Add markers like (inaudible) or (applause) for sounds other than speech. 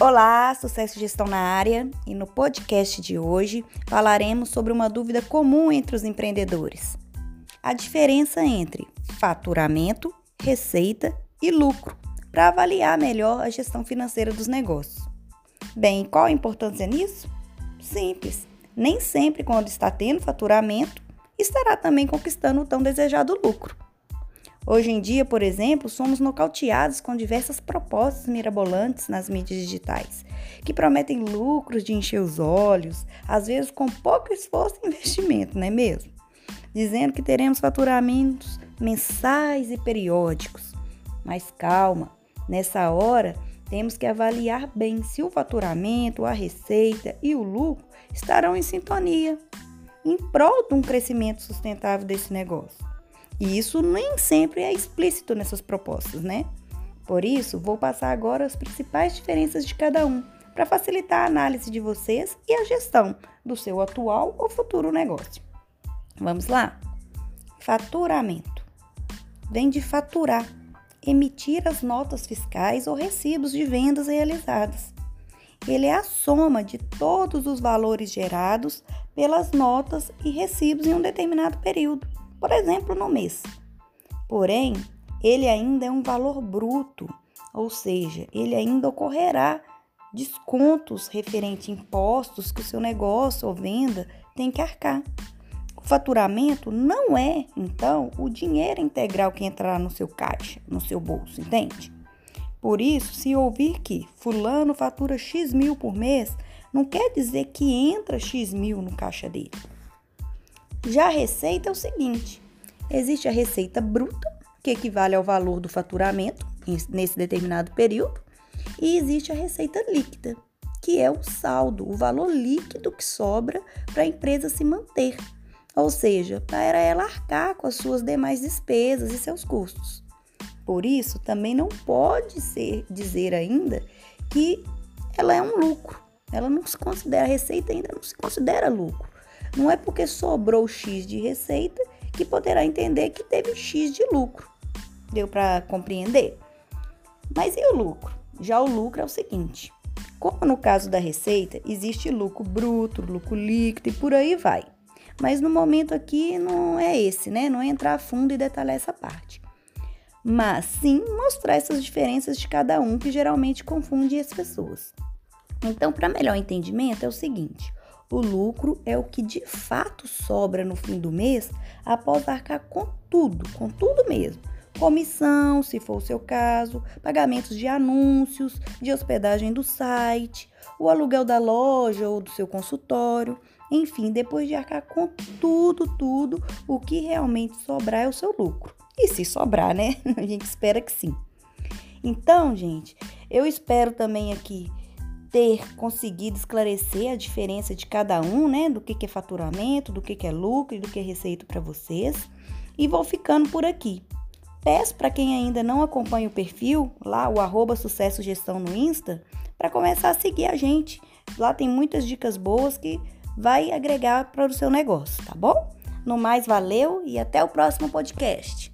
Olá, sucesso e gestão na área. E no podcast de hoje falaremos sobre uma dúvida comum entre os empreendedores: a diferença entre faturamento, receita e lucro, para avaliar melhor a gestão financeira dos negócios. Bem, qual a importância nisso? Simples. Nem sempre, quando está tendo faturamento, estará também conquistando o tão desejado lucro. Hoje em dia, por exemplo, somos nocauteados com diversas propostas mirabolantes nas mídias digitais, que prometem lucros de encher os olhos, às vezes com pouco esforço e investimento, não é mesmo? Dizendo que teremos faturamentos mensais e periódicos. Mas calma, nessa hora temos que avaliar bem se o faturamento, a receita e o lucro estarão em sintonia, em prol de um crescimento sustentável desse negócio. E isso nem sempre é explícito nessas propostas, né? Por isso, vou passar agora as principais diferenças de cada um, para facilitar a análise de vocês e a gestão do seu atual ou futuro negócio. Vamos lá? Faturamento. Vem de faturar, emitir as notas fiscais ou recibos de vendas realizadas. Ele é a soma de todos os valores gerados pelas notas e recibos em um determinado período por exemplo, no mês. Porém, ele ainda é um valor bruto, ou seja, ele ainda ocorrerá descontos referente a impostos que o seu negócio ou venda tem que arcar. O faturamento não é, então, o dinheiro integral que entrará no seu caixa, no seu bolso, entende? Por isso, se ouvir que fulano fatura X mil por mês, não quer dizer que entra X mil no caixa dele. Já a receita é o seguinte: existe a receita bruta, que equivale ao valor do faturamento nesse determinado período, e existe a receita líquida, que é o saldo, o valor líquido que sobra para a empresa se manter, ou seja, para ela arcar com as suas demais despesas e seus custos. Por isso, também não pode ser dizer ainda que ela é um lucro. Ela não se considera receita ainda não se considera lucro. Não é porque sobrou X de receita que poderá entender que teve X de lucro. Deu para compreender? Mas e o lucro? Já o lucro é o seguinte: como no caso da receita, existe lucro bruto, lucro líquido e por aí vai. Mas no momento aqui não é esse, né? Não é entrar a fundo e detalhar essa parte. Mas sim mostrar essas diferenças de cada um que geralmente confunde as pessoas. Então, para melhor entendimento, é o seguinte: o lucro é o que de fato sobra no fim do mês após arcar com tudo, com tudo mesmo. Comissão, se for o seu caso, pagamentos de anúncios, de hospedagem do site, o aluguel da loja ou do seu consultório. Enfim, depois de arcar com tudo, tudo, o que realmente sobrar é o seu lucro. E se sobrar, né? (laughs) A gente espera que sim. Então, gente, eu espero também aqui ter conseguido esclarecer a diferença de cada um, né? Do que, é faturamento, do que, é lucro e do que é receita para vocês. E vou ficando por aqui. Peço para quem ainda não acompanha o perfil, lá o arroba Sucesso Gestão no Insta, para começar a seguir a gente. Lá tem muitas dicas boas que vai agregar para o seu negócio, tá bom? No mais, valeu e até o próximo podcast.